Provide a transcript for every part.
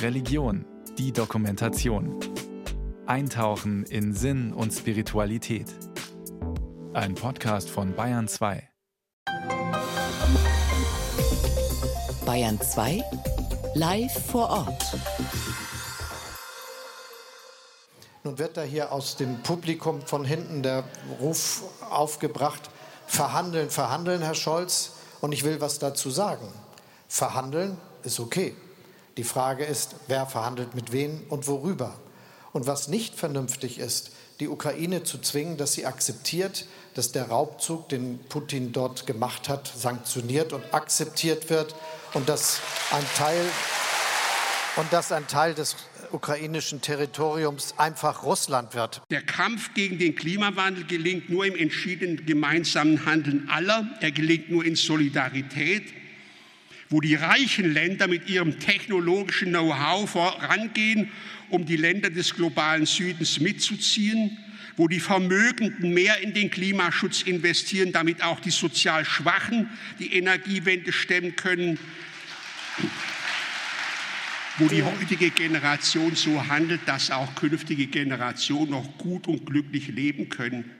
Religion, die Dokumentation. Eintauchen in Sinn und Spiritualität. Ein Podcast von Bayern 2. Bayern 2 live vor Ort. Nun wird da hier aus dem Publikum von hinten der Ruf aufgebracht, verhandeln, verhandeln, Herr Scholz. Und ich will was dazu sagen. Verhandeln ist okay. Die Frage ist, wer verhandelt mit wem und worüber. Und was nicht vernünftig ist, die Ukraine zu zwingen, dass sie akzeptiert, dass der Raubzug, den Putin dort gemacht hat, sanktioniert und akzeptiert wird und dass ein Teil, und dass ein Teil des ukrainischen Territoriums einfach Russland wird. Der Kampf gegen den Klimawandel gelingt nur im entschiedenen gemeinsamen Handeln aller. Er gelingt nur in Solidarität, wo die reichen Länder mit ihrem technologischen Know-how vorangehen, um die Länder des globalen Südens mitzuziehen, wo die Vermögenden mehr in den Klimaschutz investieren, damit auch die sozial Schwachen die Energiewende stemmen können wo die heutige Generation so handelt, dass auch künftige Generationen noch gut und glücklich leben können.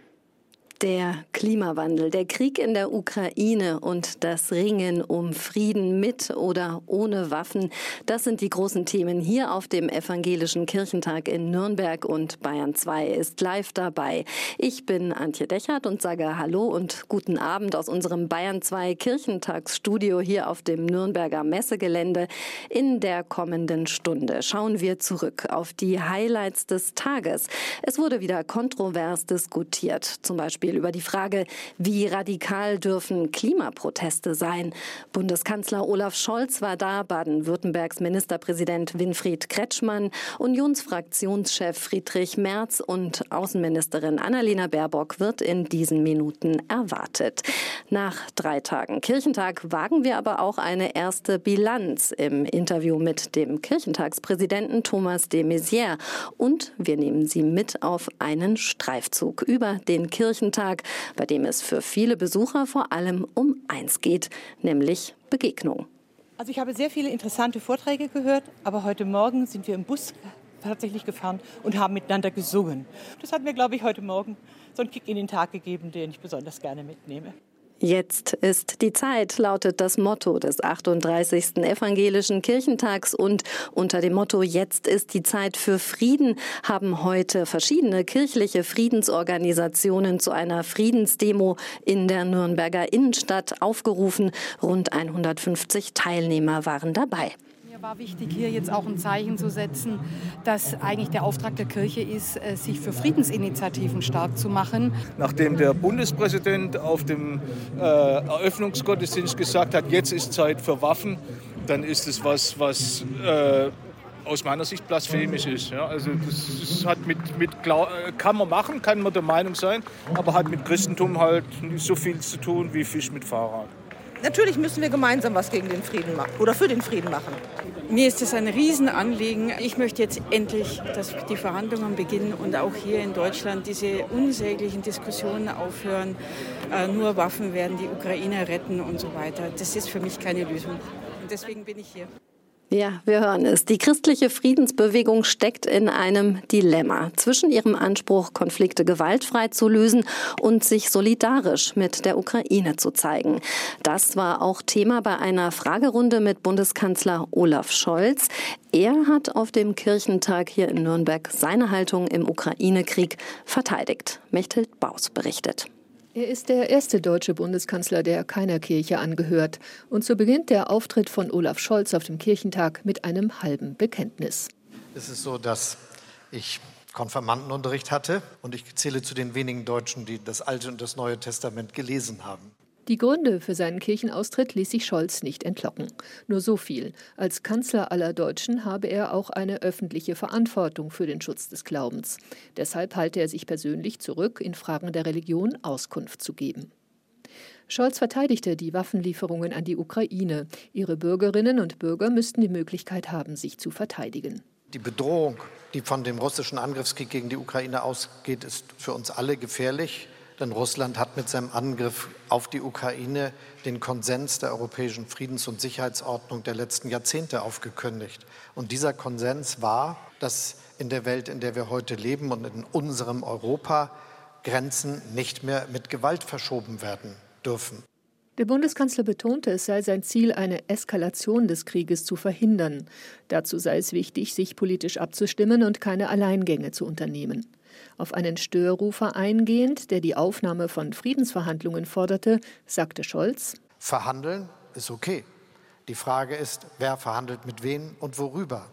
Der Klimawandel, der Krieg in der Ukraine und das Ringen um Frieden mit oder ohne Waffen, das sind die großen Themen hier auf dem Evangelischen Kirchentag in Nürnberg und Bayern 2 ist live dabei. Ich bin Antje Dechert und sage Hallo und guten Abend aus unserem Bayern 2 Kirchentagsstudio hier auf dem Nürnberger Messegelände. In der kommenden Stunde schauen wir zurück auf die Highlights des Tages. Es wurde wieder kontrovers diskutiert, zum Beispiel Beispiel über die Frage, wie radikal dürfen Klimaproteste sein. Bundeskanzler Olaf Scholz war da, Baden-Württembergs Ministerpräsident Winfried Kretschmann, Unionsfraktionschef Friedrich Merz und Außenministerin Annalena Baerbock wird in diesen Minuten erwartet. Nach drei Tagen Kirchentag wagen wir aber auch eine erste Bilanz im Interview mit dem Kirchentagspräsidenten Thomas de Maizière und wir nehmen Sie mit auf einen Streifzug über den Kirchentag Tag, bei dem es für viele Besucher vor allem um eins geht, nämlich Begegnung. Also ich habe sehr viele interessante Vorträge gehört, aber heute Morgen sind wir im Bus tatsächlich gefahren und haben miteinander gesungen. Das hat mir, glaube ich, heute Morgen so einen Kick in den Tag gegeben, den ich besonders gerne mitnehme. Jetzt ist die Zeit, lautet das Motto des 38. Evangelischen Kirchentags. Und unter dem Motto Jetzt ist die Zeit für Frieden haben heute verschiedene kirchliche Friedensorganisationen zu einer Friedensdemo in der Nürnberger Innenstadt aufgerufen. Rund 150 Teilnehmer waren dabei war wichtig, hier jetzt auch ein Zeichen zu setzen, dass eigentlich der Auftrag der Kirche ist, äh, sich für Friedensinitiativen stark zu machen. Nachdem der Bundespräsident auf dem äh, Eröffnungsgottesdienst gesagt hat, jetzt ist Zeit für Waffen, dann ist es was, was äh, aus meiner Sicht blasphemisch ist. Ja, also das, hat mit, mit äh, kann man machen, kann man der Meinung sein, aber hat mit Christentum halt nicht so viel zu tun wie Fisch mit Fahrrad. Natürlich müssen wir gemeinsam was gegen den Frieden machen oder für den Frieden machen. Mir ist das ein Riesenanliegen. Ich möchte jetzt endlich, dass die Verhandlungen beginnen und auch hier in Deutschland diese unsäglichen Diskussionen aufhören. Äh, nur Waffen werden die Ukraine retten und so weiter. Das ist für mich keine Lösung. Und deswegen bin ich hier. Ja, wir hören es. Die christliche Friedensbewegung steckt in einem Dilemma zwischen ihrem Anspruch, Konflikte gewaltfrei zu lösen und sich solidarisch mit der Ukraine zu zeigen. Das war auch Thema bei einer Fragerunde mit Bundeskanzler Olaf Scholz. Er hat auf dem Kirchentag hier in Nürnberg seine Haltung im Ukraine-Krieg verteidigt. Mechthild Baus berichtet. Er ist der erste deutsche Bundeskanzler, der keiner Kirche angehört. Und so beginnt der Auftritt von Olaf Scholz auf dem Kirchentag mit einem halben Bekenntnis. Es ist so, dass ich Konfirmandenunterricht hatte und ich zähle zu den wenigen Deutschen, die das Alte und das Neue Testament gelesen haben. Die Gründe für seinen Kirchenaustritt ließ sich Scholz nicht entlocken. Nur so viel. Als Kanzler aller Deutschen habe er auch eine öffentliche Verantwortung für den Schutz des Glaubens. Deshalb halte er sich persönlich zurück, in Fragen der Religion Auskunft zu geben. Scholz verteidigte die Waffenlieferungen an die Ukraine. Ihre Bürgerinnen und Bürger müssten die Möglichkeit haben, sich zu verteidigen. Die Bedrohung, die von dem russischen Angriffskrieg gegen die Ukraine ausgeht, ist für uns alle gefährlich. Denn Russland hat mit seinem Angriff auf die Ukraine den Konsens der europäischen Friedens- und Sicherheitsordnung der letzten Jahrzehnte aufgekündigt. Und dieser Konsens war, dass in der Welt, in der wir heute leben und in unserem Europa Grenzen nicht mehr mit Gewalt verschoben werden dürfen. Der Bundeskanzler betonte, es sei sein Ziel, eine Eskalation des Krieges zu verhindern. Dazu sei es wichtig, sich politisch abzustimmen und keine Alleingänge zu unternehmen. Auf einen Störrufer eingehend, der die Aufnahme von Friedensverhandlungen forderte, sagte Scholz: Verhandeln ist okay. Die Frage ist, wer verhandelt mit wem und worüber.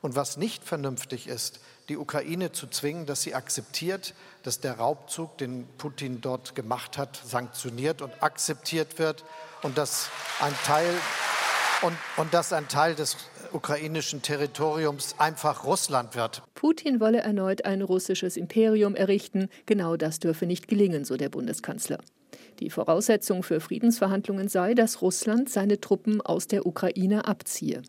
Und was nicht vernünftig ist, die Ukraine zu zwingen, dass sie akzeptiert, dass der Raubzug, den Putin dort gemacht hat, sanktioniert und akzeptiert wird und dass ein Teil, und, und dass ein Teil des ukrainischen Territoriums einfach Russland wird. Putin wolle erneut ein russisches Imperium errichten. Genau das dürfe nicht gelingen, so der Bundeskanzler. Die Voraussetzung für Friedensverhandlungen sei, dass Russland seine Truppen aus der Ukraine abziehe.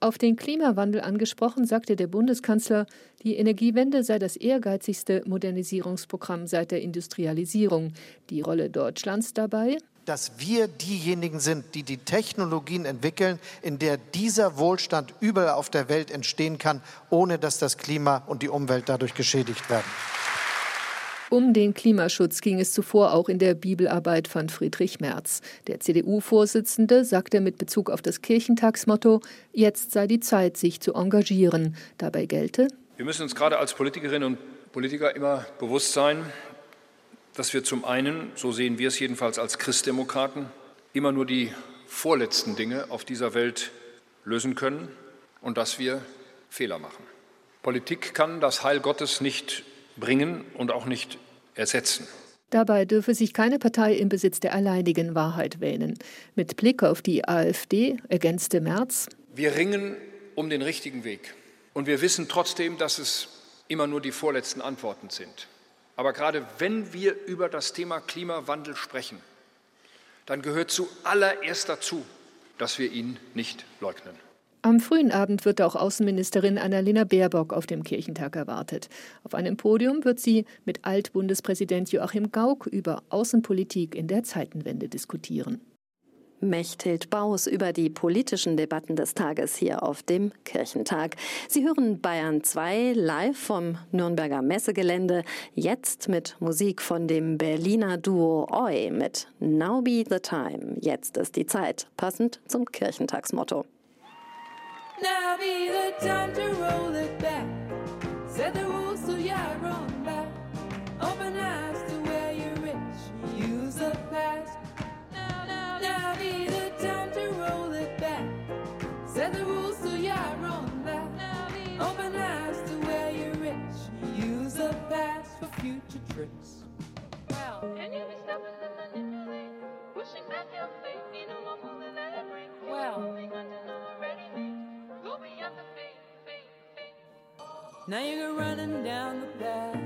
Auf den Klimawandel angesprochen, sagte der Bundeskanzler, die Energiewende sei das ehrgeizigste Modernisierungsprogramm seit der Industrialisierung. Die Rolle Deutschlands dabei? Dass wir diejenigen sind, die die Technologien entwickeln, in der dieser Wohlstand überall auf der Welt entstehen kann, ohne dass das Klima und die Umwelt dadurch geschädigt werden. Um den Klimaschutz ging es zuvor auch in der Bibelarbeit von Friedrich Merz. Der CDU-Vorsitzende sagte mit Bezug auf das Kirchentagsmotto, jetzt sei die Zeit, sich zu engagieren. Dabei gelte, wir müssen uns gerade als Politikerinnen und Politiker immer bewusst sein, dass wir zum einen, so sehen wir es jedenfalls als Christdemokraten, immer nur die vorletzten Dinge auf dieser Welt lösen können und dass wir Fehler machen. Politik kann das Heil Gottes nicht bringen und auch nicht ersetzen. Dabei dürfe sich keine Partei im Besitz der alleinigen Wahrheit wähnen. Mit Blick auf die AfD ergänzte Merz. Wir ringen um den richtigen Weg. Und wir wissen trotzdem, dass es immer nur die vorletzten Antworten sind. Aber gerade wenn wir über das Thema Klimawandel sprechen, dann gehört zuallererst dazu, dass wir ihn nicht leugnen. Am frühen Abend wird auch Außenministerin Annalena Baerbock auf dem Kirchentag erwartet. Auf einem Podium wird sie mit Altbundespräsident Joachim Gauck über Außenpolitik in der Zeitenwende diskutieren. Mechthild Baus über die politischen Debatten des Tages hier auf dem Kirchentag. Sie hören Bayern 2 live vom Nürnberger Messegelände, jetzt mit Musik von dem Berliner Duo Oi mit Now Be the Time. Jetzt ist die Zeit, passend zum Kirchentagsmotto. Now be the time to roll it back. Set the rules so yeah, roll Now leave open eyes to where you're rich. Use the past for future tricks. Well, well. Now you're running down the path,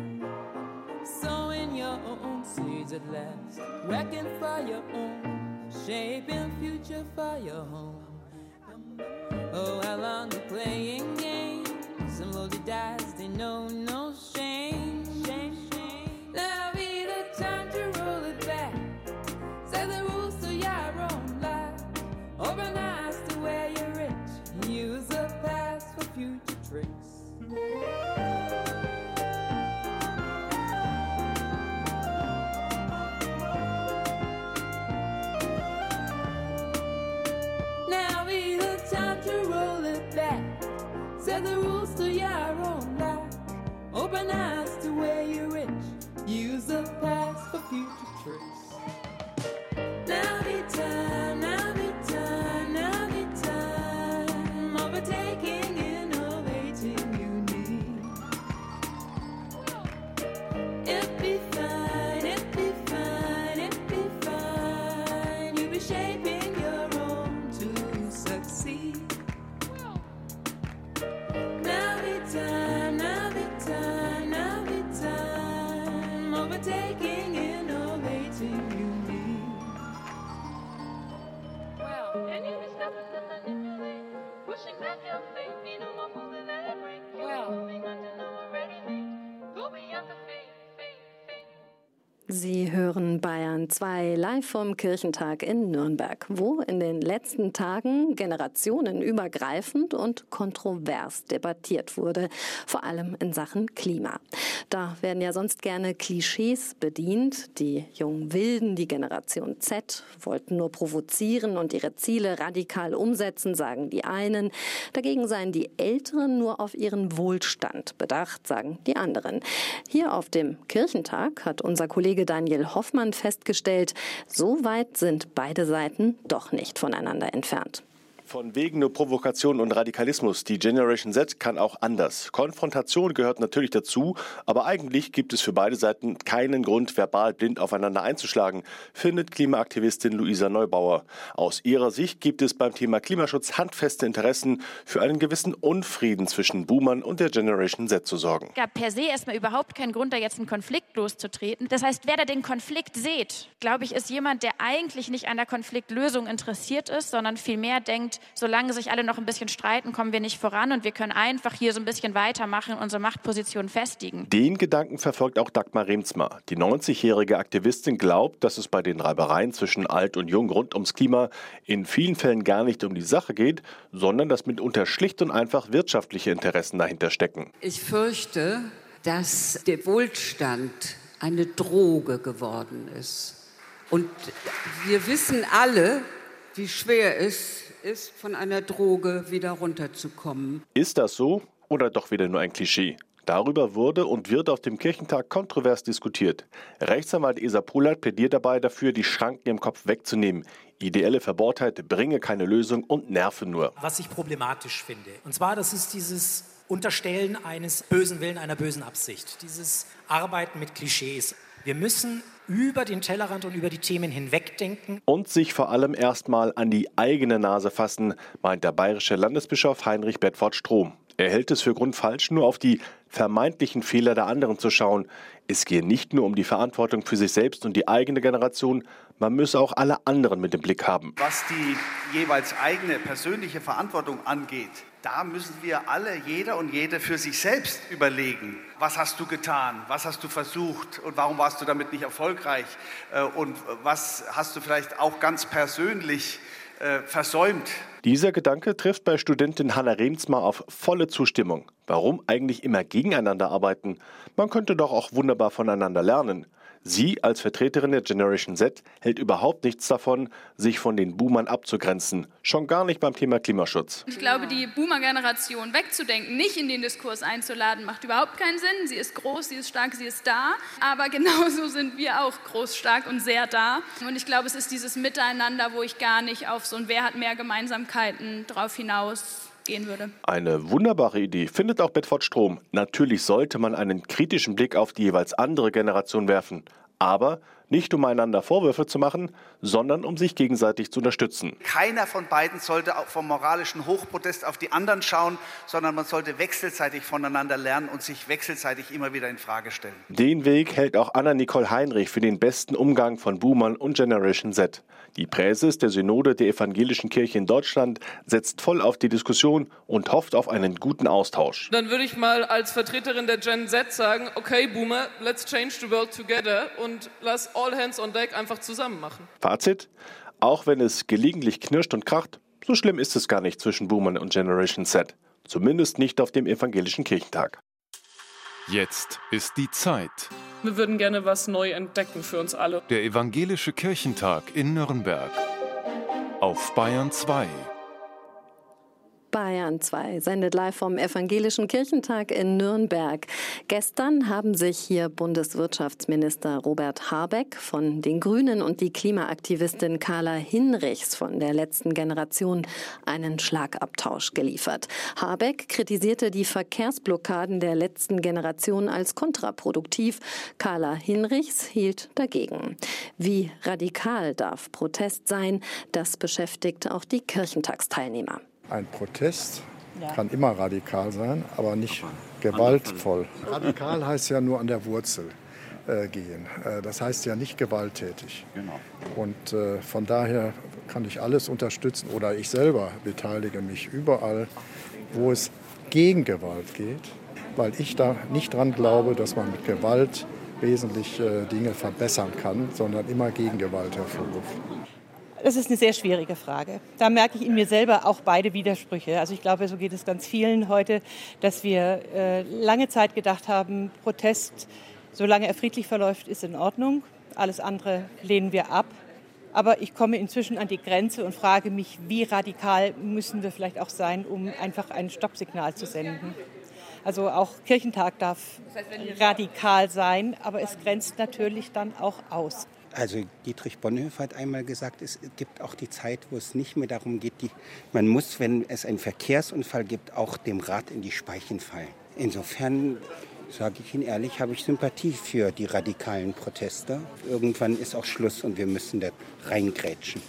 sowing your own seeds at last, wrecking for your own, shaping future for your home. Oh, how long they're playing games, some the dice, they know no shame. Tricks. Sie hören Bayern 2 live vom Kirchentag in Nürnberg, wo in den letzten Tagen generationenübergreifend und kontrovers debattiert wurde, vor allem in Sachen Klima. Da werden ja sonst gerne Klischees bedient. Die jungen Wilden, die Generation Z, wollten nur provozieren und ihre Ziele radikal umsetzen, sagen die einen. Dagegen seien die Älteren nur auf ihren Wohlstand bedacht, sagen die anderen. Hier auf dem Kirchentag hat unser Kollege Daniel Hoffmann festgestellt, so weit sind beide Seiten doch nicht voneinander entfernt. Von wegen nur Provokation und Radikalismus. Die Generation Z kann auch anders. Konfrontation gehört natürlich dazu, aber eigentlich gibt es für beide Seiten keinen Grund, verbal blind aufeinander einzuschlagen, findet Klimaaktivistin Luisa Neubauer. Aus ihrer Sicht gibt es beim Thema Klimaschutz handfeste Interessen, für einen gewissen Unfrieden zwischen Boomern und der Generation Z zu sorgen. Es gab per se erstmal überhaupt keinen Grund, da jetzt einen Konflikt loszutreten. Das heißt, wer da den Konflikt sieht, glaube ich, ist jemand, der eigentlich nicht an der Konfliktlösung interessiert ist, sondern vielmehr denkt, solange sich alle noch ein bisschen streiten, kommen wir nicht voran und wir können einfach hier so ein bisschen weitermachen und unsere Machtposition festigen. Den Gedanken verfolgt auch Dagmar Remsmar. Die 90-jährige Aktivistin glaubt, dass es bei den Reibereien zwischen alt und jung rund ums Klima in vielen Fällen gar nicht um die Sache geht, sondern dass mitunter schlicht und einfach wirtschaftliche Interessen dahinter stecken. Ich fürchte, dass der Wohlstand eine Droge geworden ist. Und wir wissen alle, wie schwer es ist, von einer Droge wieder runterzukommen. Ist das so oder doch wieder nur ein Klischee? Darüber wurde und wird auf dem Kirchentag kontrovers diskutiert. Rechtsanwalt Esa Polat plädiert dabei dafür, die Schranken im Kopf wegzunehmen. Ideelle Verbohrtheit bringe keine Lösung und nerve nur. Was ich problematisch finde, und zwar das ist dieses Unterstellen eines bösen Willen, einer bösen Absicht, dieses Arbeiten mit Klischees. Wir müssen über den Tellerrand und über die Themen hinwegdenken. Und sich vor allem erstmal an die eigene Nase fassen, meint der bayerische Landesbischof Heinrich Bedford Strom. Er hält es für grundfalsch, nur auf die vermeintlichen Fehler der anderen zu schauen. Es gehe nicht nur um die Verantwortung für sich selbst und die eigene Generation, man müsse auch alle anderen mit im Blick haben. Was die jeweils eigene persönliche Verantwortung angeht, da müssen wir alle, jeder und jede für sich selbst überlegen, was hast du getan, was hast du versucht und warum warst du damit nicht erfolgreich äh, und was hast du vielleicht auch ganz persönlich äh, versäumt. Dieser Gedanke trifft bei Studentin Hanna Remsmar auf volle Zustimmung. Warum eigentlich immer gegeneinander arbeiten? Man könnte doch auch wunderbar voneinander lernen. Sie als Vertreterin der Generation Z hält überhaupt nichts davon, sich von den Boomern abzugrenzen. Schon gar nicht beim Thema Klimaschutz. Ich glaube, die Boomer-Generation wegzudenken, nicht in den Diskurs einzuladen, macht überhaupt keinen Sinn. Sie ist groß, sie ist stark, sie ist da. Aber genauso sind wir auch groß, stark und sehr da. Und ich glaube, es ist dieses Miteinander, wo ich gar nicht auf so ein Wer hat mehr Gemeinsamkeiten drauf hinaus gehen würde. Eine wunderbare Idee findet auch Bedford Strom. Natürlich sollte man einen kritischen Blick auf die jeweils andere Generation werfen. Aber nicht um einander Vorwürfe zu machen, sondern um sich gegenseitig zu unterstützen. Keiner von beiden sollte vom moralischen Hochprotest auf die anderen schauen, sondern man sollte wechselseitig voneinander lernen und sich wechselseitig immer wieder in Frage stellen. Den Weg hält auch Anna-Nicole Heinrich für den besten Umgang von Boomern und Generation Z. Die Präses der Synode der Evangelischen Kirche in Deutschland setzt voll auf die Diskussion und hofft auf einen guten Austausch. Dann würde ich mal als Vertreterin der Gen Z sagen, okay Boomer, let's change the world together und lass all hands on deck einfach zusammen machen. Fazit, auch wenn es gelegentlich knirscht und kracht, so schlimm ist es gar nicht zwischen Boomern und Generation Z. Zumindest nicht auf dem Evangelischen Kirchentag. Jetzt ist die Zeit. Wir würden gerne was neu entdecken für uns alle. Der Evangelische Kirchentag in Nürnberg. Auf Bayern 2. Bayern 2 sendet live vom Evangelischen Kirchentag in Nürnberg. Gestern haben sich hier Bundeswirtschaftsminister Robert Habeck von den Grünen und die Klimaaktivistin Carla Hinrichs von der letzten Generation einen Schlagabtausch geliefert. Habeck kritisierte die Verkehrsblockaden der letzten Generation als kontraproduktiv. Carla Hinrichs hielt dagegen. Wie radikal darf Protest sein? Das beschäftigt auch die Kirchentagsteilnehmer. Ein Protest ja. kann immer radikal sein, aber nicht gewaltvoll. Radikal heißt ja nur an der Wurzel äh, gehen. Äh, das heißt ja nicht gewalttätig. Genau. Und äh, von daher kann ich alles unterstützen oder ich selber beteilige mich überall, wo es gegen Gewalt geht, weil ich da nicht dran glaube, dass man mit Gewalt wesentlich äh, Dinge verbessern kann, sondern immer Gegengewalt hervorruft. Das ist eine sehr schwierige Frage. Da merke ich in mir selber auch beide Widersprüche. Also ich glaube, so geht es ganz vielen heute, dass wir äh, lange Zeit gedacht haben, Protest, solange er friedlich verläuft, ist in Ordnung. Alles andere lehnen wir ab. Aber ich komme inzwischen an die Grenze und frage mich, wie radikal müssen wir vielleicht auch sein, um einfach ein Stoppsignal zu senden. Also auch Kirchentag darf radikal sein, aber es grenzt natürlich dann auch aus. Also Dietrich Bonhoeffer hat einmal gesagt, es gibt auch die Zeit, wo es nicht mehr darum geht, die, man muss, wenn es einen Verkehrsunfall gibt, auch dem Rad in die Speichen fallen. Insofern sage ich Ihnen ehrlich, habe ich Sympathie für die radikalen Proteste. Irgendwann ist auch Schluss und wir müssen da reingrätschen.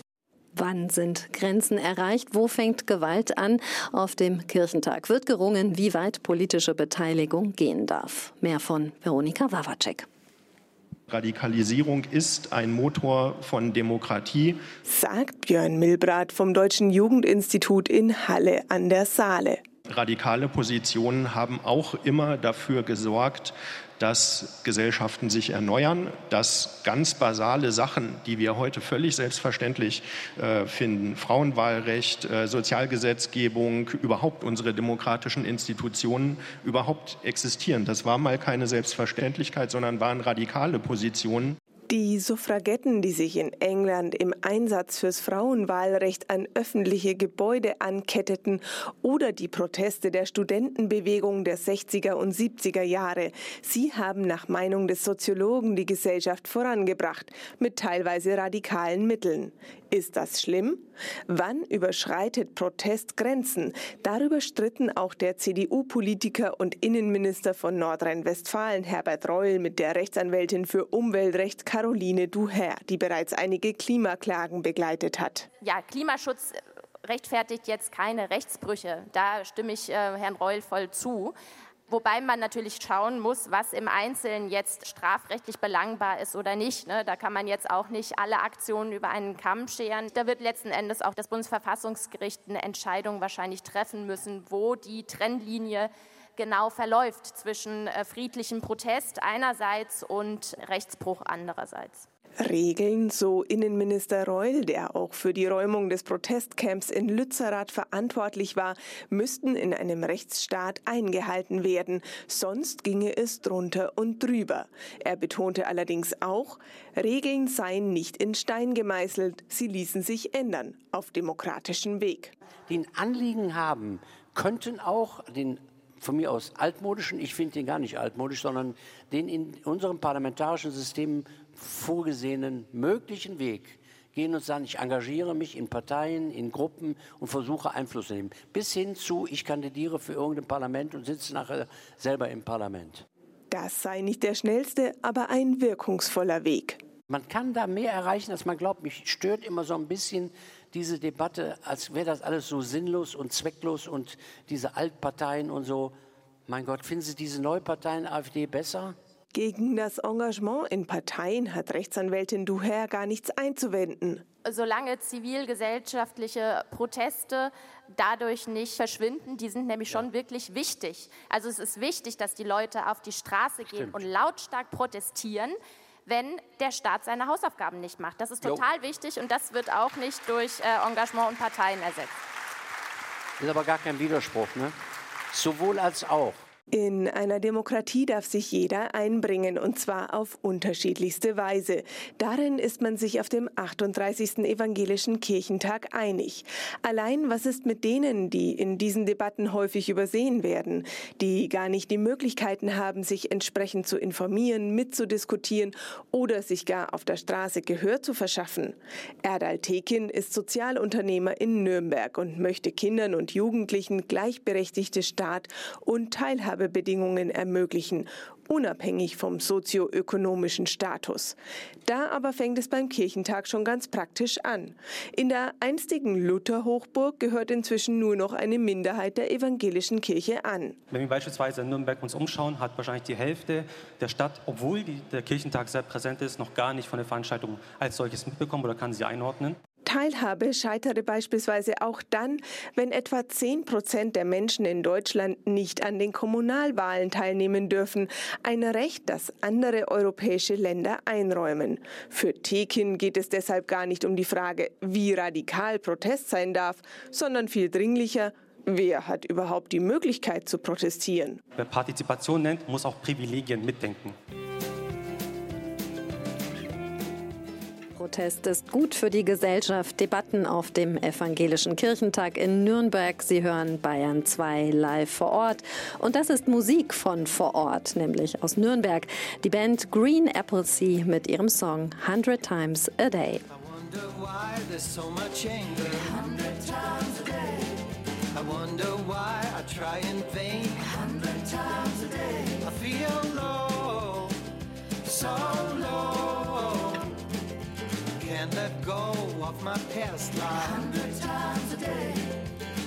Wann sind Grenzen erreicht? Wo fängt Gewalt an? Auf dem Kirchentag wird gerungen, wie weit politische Beteiligung gehen darf. Mehr von Veronika Wawacek. Radikalisierung ist ein Motor von Demokratie, sagt Björn Milbrat vom Deutschen Jugendinstitut in Halle an der Saale. Radikale Positionen haben auch immer dafür gesorgt, dass Gesellschaften sich erneuern, dass ganz basale Sachen, die wir heute völlig selbstverständlich äh, finden, Frauenwahlrecht, äh, Sozialgesetzgebung, überhaupt unsere demokratischen Institutionen überhaupt existieren. Das war mal keine Selbstverständlichkeit, sondern waren radikale Positionen. Die Suffragetten, die sich in England im Einsatz fürs Frauenwahlrecht an öffentliche Gebäude anketteten oder die Proteste der Studentenbewegung der 60er und 70er Jahre, sie haben nach Meinung des Soziologen die Gesellschaft vorangebracht mit teilweise radikalen Mitteln. Ist das schlimm? Wann überschreitet Protest Grenzen? Darüber stritten auch der CDU-Politiker und Innenminister von Nordrhein-Westfalen Herbert Reul mit der Rechtsanwältin für Umweltrecht Caroline Duher, die bereits einige Klimaklagen begleitet hat. Ja, Klimaschutz rechtfertigt jetzt keine Rechtsbrüche. Da stimme ich äh, Herrn Reul voll zu. Wobei man natürlich schauen muss, was im Einzelnen jetzt strafrechtlich belangbar ist oder nicht. Ne? Da kann man jetzt auch nicht alle Aktionen über einen Kamm scheren. Da wird letzten Endes auch das Bundesverfassungsgericht eine Entscheidung wahrscheinlich treffen müssen, wo die Trennlinie genau verläuft zwischen äh, friedlichem Protest einerseits und Rechtsbruch andererseits. Regeln, so Innenminister Reul, der auch für die Räumung des Protestcamps in Lützerath verantwortlich war, müssten in einem Rechtsstaat eingehalten werden, sonst ginge es drunter und drüber. Er betonte allerdings auch, Regeln seien nicht in Stein gemeißelt, sie ließen sich ändern auf demokratischem Weg. Die ein Anliegen haben, könnten auch den von mir aus altmodischen, ich finde den gar nicht altmodisch, sondern den in unserem parlamentarischen System vorgesehenen möglichen Weg gehen und sagen, ich engagiere mich in Parteien, in Gruppen und versuche Einfluss zu nehmen. Bis hin zu, ich kandidiere für irgendein Parlament und sitze nachher selber im Parlament. Das sei nicht der schnellste, aber ein wirkungsvoller Weg. Man kann da mehr erreichen, als man glaubt. Mich stört immer so ein bisschen diese Debatte, als wäre das alles so sinnlos und zwecklos und diese Altparteien und so. Mein Gott, finden Sie diese Neuparteien AfD besser? Gegen das Engagement in Parteien hat Rechtsanwältin Duher gar nichts einzuwenden. Solange zivilgesellschaftliche Proteste dadurch nicht verschwinden, die sind nämlich schon wirklich wichtig. Also es ist wichtig, dass die Leute auf die Straße gehen Stimmt. und lautstark protestieren, wenn der Staat seine Hausaufgaben nicht macht. Das ist total jo. wichtig und das wird auch nicht durch äh, Engagement und Parteien ersetzt. Das ist aber gar kein Widerspruch, ne? Sowohl als auch. In einer Demokratie darf sich jeder einbringen, und zwar auf unterschiedlichste Weise. Darin ist man sich auf dem 38. Evangelischen Kirchentag einig. Allein was ist mit denen, die in diesen Debatten häufig übersehen werden, die gar nicht die Möglichkeiten haben, sich entsprechend zu informieren, mitzudiskutieren oder sich gar auf der Straße Gehör zu verschaffen? Erdal Tekin ist Sozialunternehmer in Nürnberg und möchte Kindern und Jugendlichen gleichberechtigte Start und Teilhabe Teilhabebedingungen ermöglichen, unabhängig vom sozioökonomischen Status. Da aber fängt es beim Kirchentag schon ganz praktisch an. In der einstigen Lutherhochburg gehört inzwischen nur noch eine Minderheit der evangelischen Kirche an. Wenn wir beispielsweise in Nürnberg uns umschauen, hat wahrscheinlich die Hälfte der Stadt, obwohl die, der Kirchentag sehr präsent ist, noch gar nicht von der Veranstaltung als solches mitbekommen oder kann sie einordnen. Teilhabe scheitere beispielsweise auch dann, wenn etwa 10 Prozent der Menschen in Deutschland nicht an den Kommunalwahlen teilnehmen dürfen. Ein Recht, das andere europäische Länder einräumen. Für Tekin geht es deshalb gar nicht um die Frage, wie radikal Protest sein darf, sondern viel dringlicher, Wer hat überhaupt die Möglichkeit zu protestieren? Wer Partizipation nennt, muss auch Privilegien mitdenken. Protest ist gut für die Gesellschaft. Debatten auf dem Evangelischen Kirchentag in Nürnberg. Sie hören Bayern 2 live vor Ort. Und das ist Musik von vor Ort, nämlich aus Nürnberg. Die Band Green Appleseed mit ihrem Song 100 Times a Day. I wonder why I try in vain. Hundred times a day. I feel low, so low. Can't let go of my past life. A hundred times a day.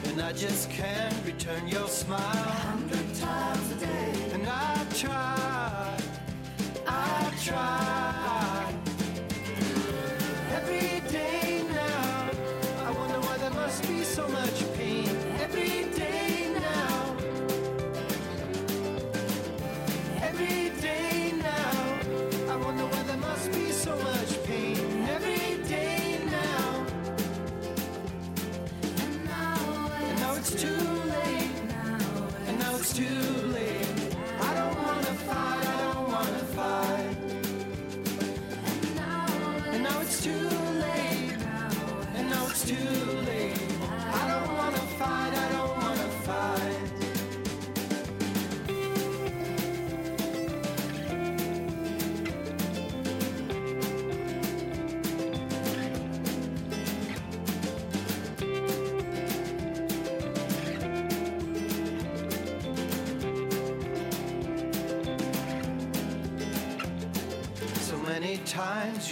And I just can't return your smile. A hundred times a day. And I try, I try.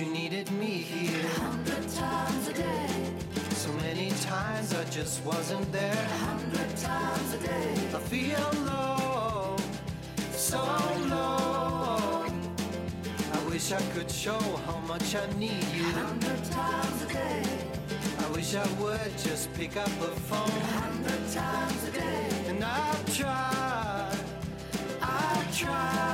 You needed me here. A hundred times a day. So many times I just wasn't there. A hundred times a day. I feel low, so low. I wish I could show how much I need you. A hundred times a day. I wish I would just pick up the phone. A hundred times a day. And I've tried, I've tried.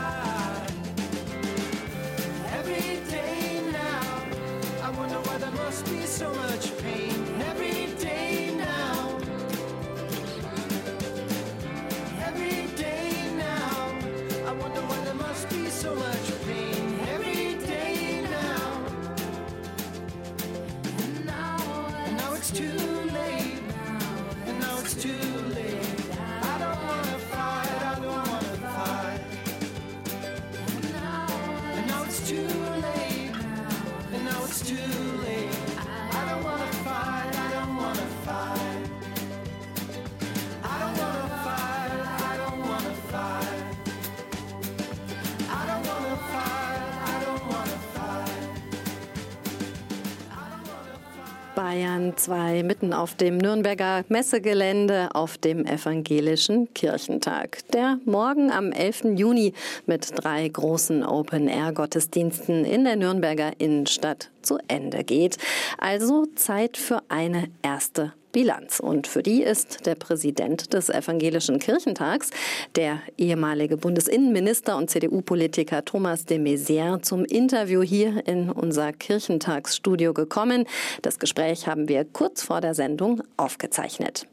Bayern 2 mitten auf dem Nürnberger Messegelände auf dem Evangelischen Kirchentag, der morgen am 11. Juni mit drei großen Open-Air-Gottesdiensten in der Nürnberger Innenstadt zu Ende geht. Also Zeit für eine erste Bilanz. Und für die ist der Präsident des Evangelischen Kirchentags, der ehemalige Bundesinnenminister und CDU-Politiker Thomas de Maizière, zum Interview hier in unser Kirchentagsstudio gekommen. Das Gespräch haben wir kurz vor der Sendung aufgezeichnet.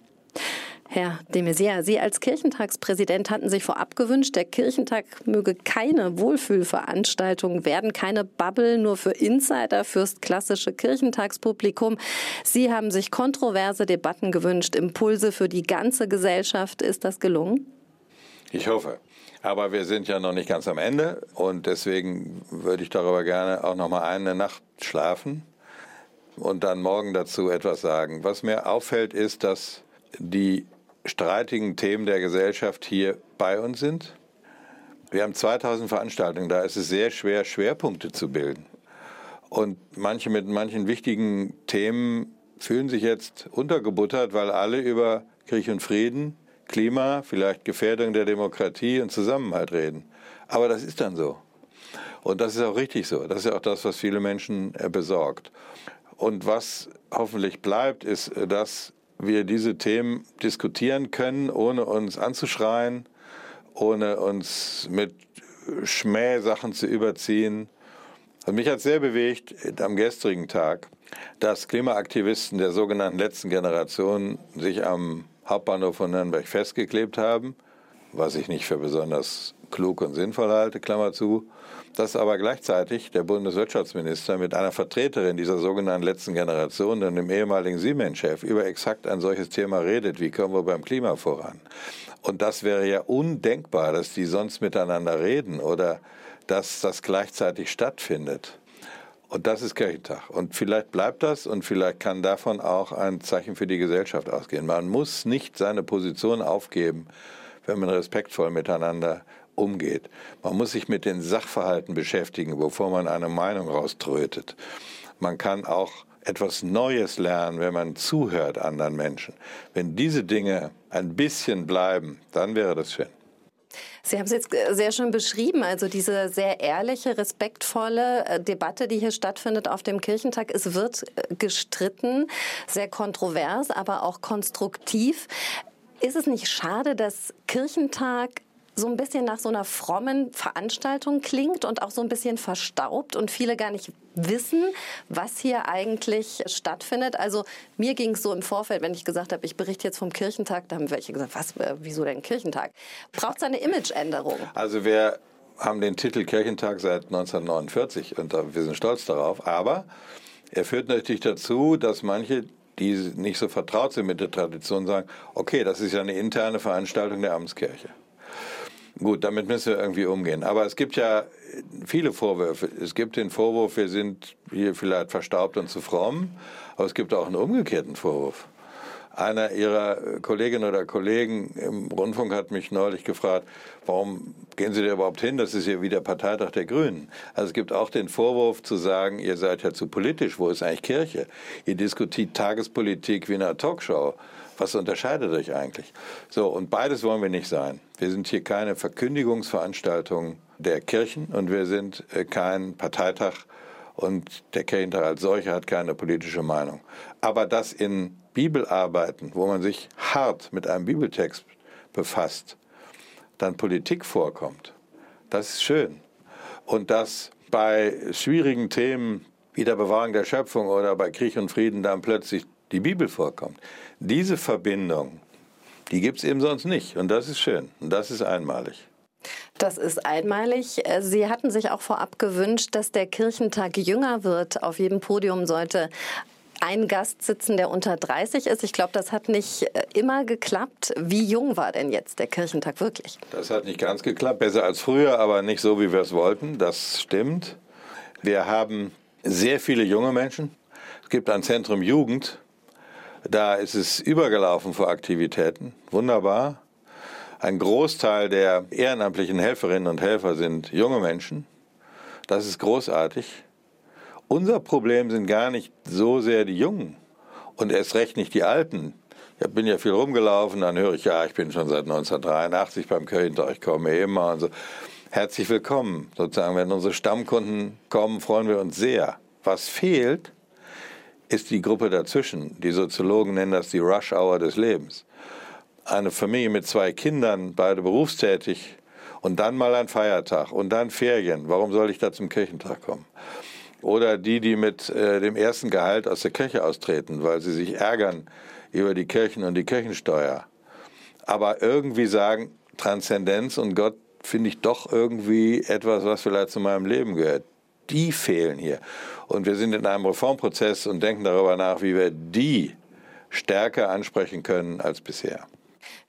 Herr de Maizière, Sie als Kirchentagspräsident hatten sich vorab gewünscht, der Kirchentag möge keine Wohlfühlveranstaltung werden, keine Bubble nur für Insider, fürs klassische Kirchentagspublikum. Sie haben sich kontroverse Debatten gewünscht, Impulse für die ganze Gesellschaft. Ist das gelungen? Ich hoffe. Aber wir sind ja noch nicht ganz am Ende und deswegen würde ich darüber gerne auch noch mal eine Nacht schlafen und dann morgen dazu etwas sagen. Was mir auffällt, ist, dass die streitigen Themen der Gesellschaft hier bei uns sind. Wir haben 2000 Veranstaltungen, da ist es sehr schwer, Schwerpunkte zu bilden. Und manche mit manchen wichtigen Themen fühlen sich jetzt untergebuttert, weil alle über Krieg und Frieden, Klima, vielleicht Gefährdung der Demokratie und Zusammenhalt reden. Aber das ist dann so. Und das ist auch richtig so. Das ist auch das, was viele Menschen besorgt. Und was hoffentlich bleibt, ist, dass wir diese Themen diskutieren können, ohne uns anzuschreien, ohne uns mit Schmähsachen zu überziehen. Und mich hat sehr bewegt am gestrigen Tag, dass Klimaaktivisten der sogenannten letzten Generation sich am Hauptbahnhof von Nürnberg festgeklebt haben, was ich nicht für besonders klug und sinnvoll halte, Klammer zu, dass aber gleichzeitig der Bundeswirtschaftsminister mit einer Vertreterin dieser sogenannten letzten Generation, dem ehemaligen Siemens-Chef, über exakt ein solches Thema redet, wie kommen wir beim Klima voran. Und das wäre ja undenkbar, dass die sonst miteinander reden oder dass das gleichzeitig stattfindet. Und das ist Kirchentag. Und vielleicht bleibt das und vielleicht kann davon auch ein Zeichen für die Gesellschaft ausgehen. Man muss nicht seine Position aufgeben, wenn man respektvoll miteinander umgeht. Man muss sich mit den Sachverhalten beschäftigen, bevor man eine Meinung rauströtet. Man kann auch etwas Neues lernen, wenn man zuhört anderen Menschen. Wenn diese Dinge ein bisschen bleiben, dann wäre das schön. Sie haben es jetzt äh, sehr schön beschrieben, also diese sehr ehrliche, respektvolle äh, Debatte, die hier stattfindet auf dem Kirchentag. Es wird äh, gestritten, sehr kontrovers, aber auch konstruktiv. Ist es nicht schade, dass Kirchentag so ein bisschen nach so einer frommen Veranstaltung klingt und auch so ein bisschen verstaubt und viele gar nicht wissen, was hier eigentlich stattfindet. Also mir ging es so im Vorfeld, wenn ich gesagt habe, ich berichte jetzt vom Kirchentag, da haben welche gesagt, was, äh, wieso denn Kirchentag? Braucht es eine Imageänderung? Also wir haben den Titel Kirchentag seit 1949 und wir sind stolz darauf, aber er führt natürlich dazu, dass manche die nicht so vertraut sind mit der Tradition, sagen, okay, das ist ja eine interne Veranstaltung der Amtskirche. Gut, damit müssen wir irgendwie umgehen. Aber es gibt ja viele Vorwürfe. Es gibt den Vorwurf, wir sind hier vielleicht verstaubt und zu fromm, aber es gibt auch einen umgekehrten Vorwurf. Einer Ihrer Kolleginnen oder Kollegen im Rundfunk hat mich neulich gefragt, warum gehen Sie da überhaupt hin? Das ist ja wie der Parteitag der Grünen. Also es gibt auch den Vorwurf zu sagen, ihr seid ja zu politisch. Wo ist eigentlich Kirche? Ihr diskutiert Tagespolitik wie in einer Talkshow. Was unterscheidet euch eigentlich? So, und beides wollen wir nicht sein. Wir sind hier keine Verkündigungsveranstaltung der Kirchen und wir sind äh, kein Parteitag und der Kirchentag als solcher hat keine politische Meinung. Aber dass in Bibelarbeiten, wo man sich hart mit einem Bibeltext befasst, dann Politik vorkommt, das ist schön. Und dass bei schwierigen Themen wie der Bewahrung der Schöpfung oder bei Krieg und Frieden dann plötzlich die Bibel vorkommt, diese Verbindung, die gibt es eben sonst nicht. Und das ist schön. Und das ist einmalig. Das ist einmalig. Sie hatten sich auch vorab gewünscht, dass der Kirchentag jünger wird. Auf jedem Podium sollte ein Gast sitzen, der unter 30 ist. Ich glaube, das hat nicht äh, immer geklappt. Wie jung war denn jetzt der Kirchentag wirklich? Das hat nicht ganz geklappt. Besser als früher, aber nicht so, wie wir es wollten. Das stimmt. Wir haben sehr viele junge Menschen. Es gibt ein Zentrum Jugend, da ist es übergelaufen vor Aktivitäten. Wunderbar. Ein Großteil der ehrenamtlichen Helferinnen und Helfer sind junge Menschen. Das ist großartig. Unser Problem sind gar nicht so sehr die Jungen und erst recht nicht die Alten. Ich bin ja viel rumgelaufen, dann höre ich, ja, ich bin schon seit 1983 beim Kirchentag, ich komme immer und so. Herzlich willkommen. Sozusagen, wenn unsere Stammkunden kommen, freuen wir uns sehr. Was fehlt, ist die Gruppe dazwischen. Die Soziologen nennen das die Rush Hour des Lebens. Eine Familie mit zwei Kindern, beide berufstätig und dann mal ein Feiertag und dann Ferien. Warum soll ich da zum Kirchentag kommen? Oder die, die mit äh, dem ersten Gehalt aus der Kirche austreten, weil sie sich ärgern über die Kirchen und die Kirchensteuer. Aber irgendwie sagen, Transzendenz und Gott finde ich doch irgendwie etwas, was vielleicht zu meinem Leben gehört die fehlen hier. Und wir sind in einem Reformprozess und denken darüber nach, wie wir die stärker ansprechen können als bisher.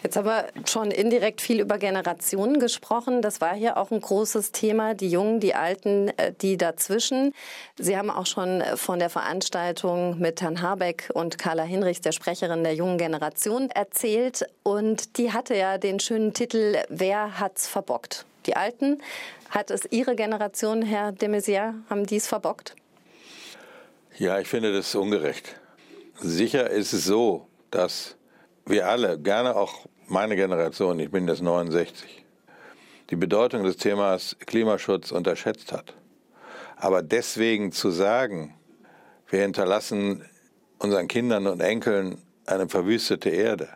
Jetzt haben wir schon indirekt viel über Generationen gesprochen. Das war hier auch ein großes Thema. Die Jungen, die Alten, äh, die dazwischen. Sie haben auch schon von der Veranstaltung mit Herrn Habeck und Carla Hinrichs, der Sprecherin der jungen Generation, erzählt. Und die hatte ja den schönen Titel Wer hat's verbockt? Die Alten hat es Ihre Generation, Herr de Maizière, haben dies verbockt? Ja, ich finde das ungerecht. Sicher ist es so, dass wir alle, gerne auch meine Generation, ich bin jetzt 69, die Bedeutung des Themas Klimaschutz unterschätzt hat. Aber deswegen zu sagen, Wir hinterlassen unseren Kindern und Enkeln eine verwüstete Erde,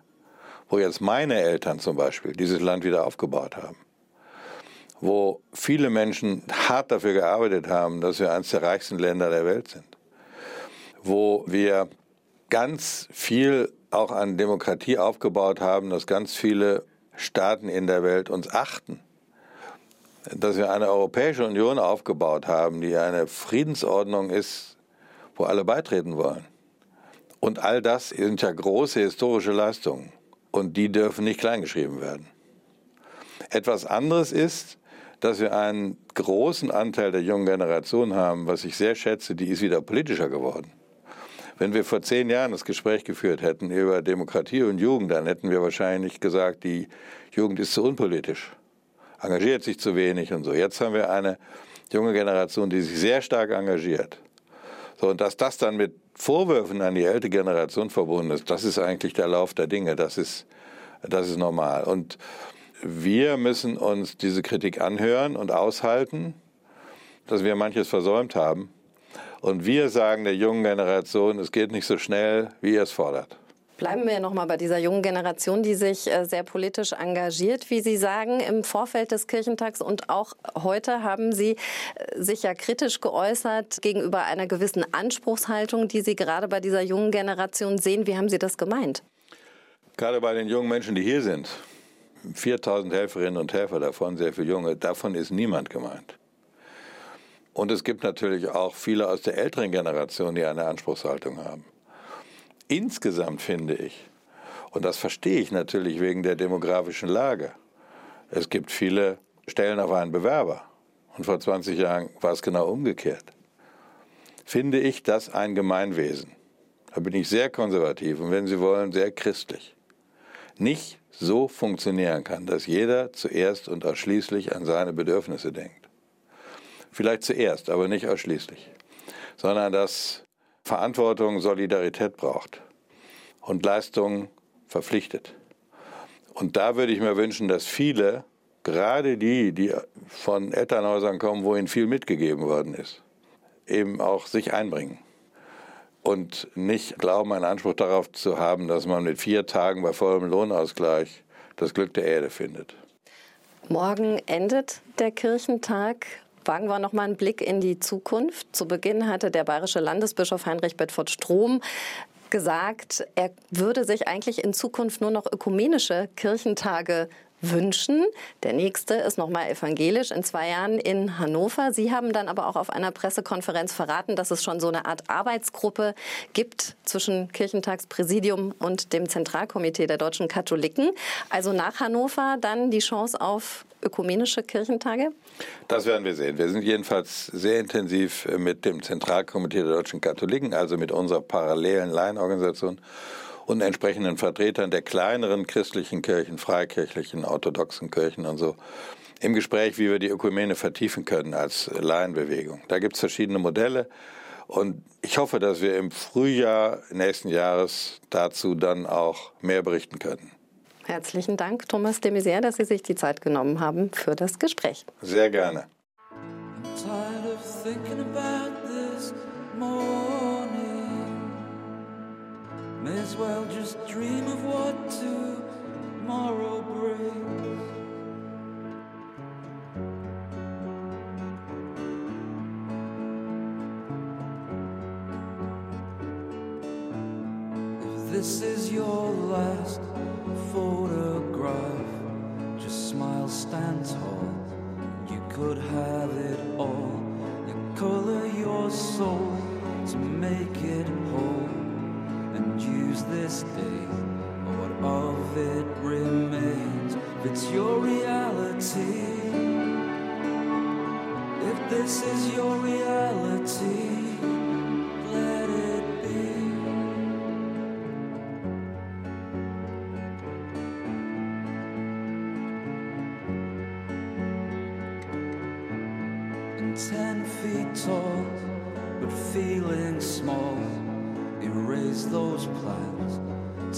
wo jetzt meine Eltern zum Beispiel dieses Land wieder aufgebaut haben, wo viele Menschen hart dafür gearbeitet haben, dass wir eines der reichsten Länder der Welt sind, wo wir ganz viel auch an Demokratie aufgebaut haben, dass ganz viele Staaten in der Welt uns achten, dass wir eine Europäische Union aufgebaut haben, die eine Friedensordnung ist, wo alle beitreten wollen. Und all das sind ja große historische Leistungen und die dürfen nicht kleingeschrieben werden. Etwas anderes ist, dass wir einen großen Anteil der jungen Generation haben, was ich sehr schätze, die ist wieder politischer geworden. Wenn wir vor zehn Jahren das Gespräch geführt hätten über Demokratie und Jugend, dann hätten wir wahrscheinlich gesagt, die Jugend ist zu unpolitisch, engagiert sich zu wenig und so. Jetzt haben wir eine junge Generation, die sich sehr stark engagiert. So, und dass das dann mit Vorwürfen an die ältere Generation verbunden ist, das ist eigentlich der Lauf der Dinge. Das ist, das ist normal. Und wir müssen uns diese Kritik anhören und aushalten, dass wir manches versäumt haben. Und wir sagen der jungen Generation, es geht nicht so schnell, wie ihr es fordert. Bleiben wir noch mal bei dieser jungen Generation, die sich äh, sehr politisch engagiert, wie Sie sagen. Im Vorfeld des Kirchentags und auch heute haben Sie äh, sich ja kritisch geäußert gegenüber einer gewissen Anspruchshaltung, die Sie gerade bei dieser jungen Generation sehen. Wie haben Sie das gemeint? Gerade bei den jungen Menschen, die hier sind, 4000 Helferinnen und Helfer davon, sehr viele Junge, davon ist niemand gemeint. Und es gibt natürlich auch viele aus der älteren Generation, die eine Anspruchshaltung haben. Insgesamt finde ich, und das verstehe ich natürlich wegen der demografischen Lage, es gibt viele Stellen auf einen Bewerber. Und vor 20 Jahren war es genau umgekehrt. Finde ich das ein Gemeinwesen. Da bin ich sehr konservativ und wenn Sie wollen, sehr christlich. Nicht so funktionieren kann, dass jeder zuerst und ausschließlich an seine Bedürfnisse denkt. Vielleicht zuerst, aber nicht ausschließlich. Sondern dass Verantwortung Solidarität braucht und Leistung verpflichtet. Und da würde ich mir wünschen, dass viele, gerade die, die von Elternhäusern kommen, wo ihnen viel mitgegeben worden ist, eben auch sich einbringen und nicht glauben, einen Anspruch darauf zu haben, dass man mit vier Tagen bei vollem Lohnausgleich das Glück der Erde findet. Morgen endet der Kirchentag. Wagen wir noch mal einen Blick in die Zukunft. Zu Beginn hatte der bayerische Landesbischof Heinrich Bedford Strom gesagt, er würde sich eigentlich in Zukunft nur noch ökumenische Kirchentage wünschen. Der nächste ist nochmal evangelisch in zwei Jahren in Hannover. Sie haben dann aber auch auf einer Pressekonferenz verraten, dass es schon so eine Art Arbeitsgruppe gibt zwischen Kirchentagspräsidium und dem Zentralkomitee der deutschen Katholiken. Also nach Hannover dann die Chance auf ökumenische Kirchentage? Das werden wir sehen. Wir sind jedenfalls sehr intensiv mit dem Zentralkomitee der deutschen Katholiken, also mit unserer parallelen Laienorganisation und entsprechenden Vertretern der kleineren christlichen Kirchen, freikirchlichen, orthodoxen Kirchen und so im Gespräch, wie wir die Ökumene vertiefen können als Laienbewegung. Da gibt es verschiedene Modelle und ich hoffe, dass wir im Frühjahr nächsten Jahres dazu dann auch mehr berichten können. Herzlichen Dank, Thomas de Maizière, dass Sie sich die Zeit genommen haben für das Gespräch. Sehr gerne. May as well just dream of what tomorrow brings. If this is your last photograph, just smile, stand tall. You could have this day or what of it remains. If it's your reality, if this is your reality, as those plans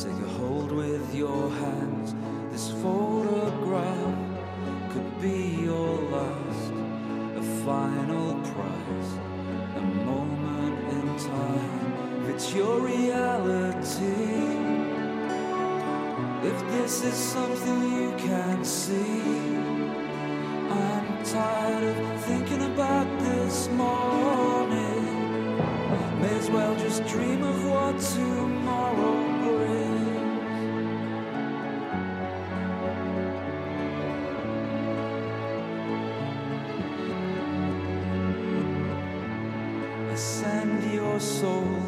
take a hold with your hands. This photograph could be your last, a final prize, a moment in time. If it's your reality, if this is something you can see, I'm tired of thinking about this more. May as well just dream of what tomorrow brings. Ascend your soul,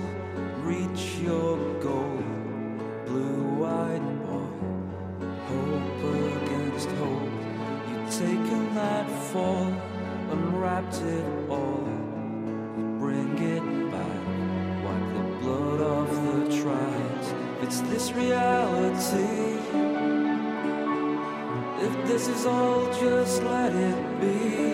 It's this reality. If this is all, just let it be.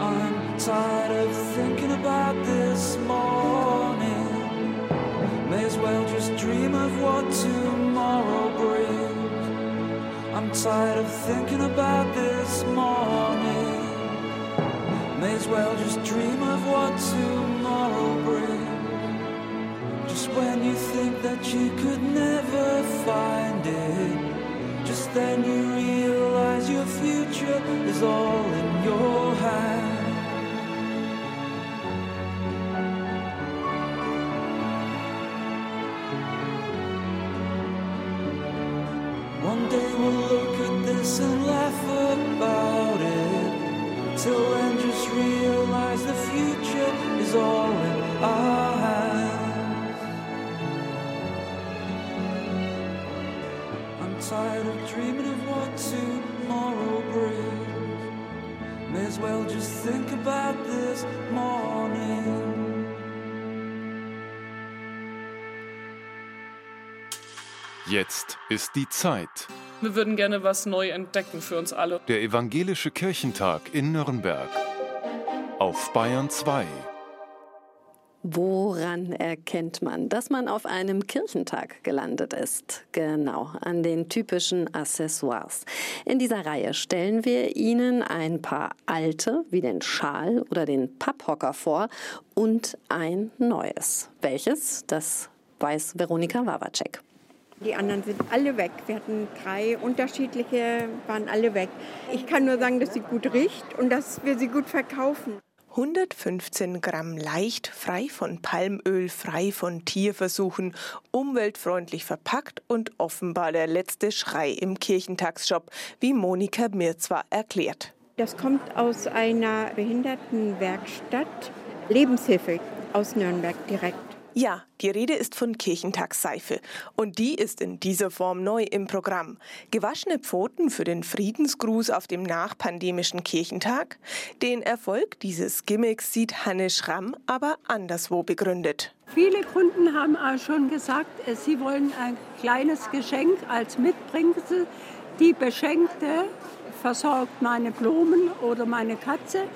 I'm tired of thinking about this morning. May as well just dream of what tomorrow brings. I'm tired of thinking about this morning. May as well just dream of what tomorrow when you think that you could never find it, just then you realize your future is all in your hands. One day we'll look at this and laugh about it. Till then, just realize the future is all in our tired of dreaming of what tomorrow brings. May as well just think about this morning. Jetzt ist die Zeit. Wir würden gerne was neu entdecken für uns alle. Der Evangelische Kirchentag in Nürnberg. Auf Bayern 2. Woran erkennt man, dass man auf einem Kirchentag gelandet ist? Genau, an den typischen Accessoires. In dieser Reihe stellen wir Ihnen ein paar alte, wie den Schal oder den Papphocker vor und ein neues. Welches? Das weiß Veronika Wawacek. Die anderen sind alle weg. Wir hatten drei unterschiedliche, waren alle weg. Ich kann nur sagen, dass sie gut riecht und dass wir sie gut verkaufen. 115 Gramm leicht, frei von Palmöl, frei von Tierversuchen, umweltfreundlich verpackt und offenbar der letzte Schrei im Kirchentagsshop, wie Monika Mirzwa erklärt. Das kommt aus einer Behindertenwerkstatt, Lebenshilfe aus Nürnberg direkt. Ja, die Rede ist von Kirchentagsseife. Und die ist in dieser Form neu im Programm. Gewaschene Pfoten für den Friedensgruß auf dem nachpandemischen Kirchentag. Den Erfolg dieses Gimmicks sieht Hanne Schramm aber anderswo begründet. Viele Kunden haben auch schon gesagt, äh, sie wollen ein kleines Geschenk als Mitbringsel. Die Beschenkte versorgt meine Blumen oder meine Katze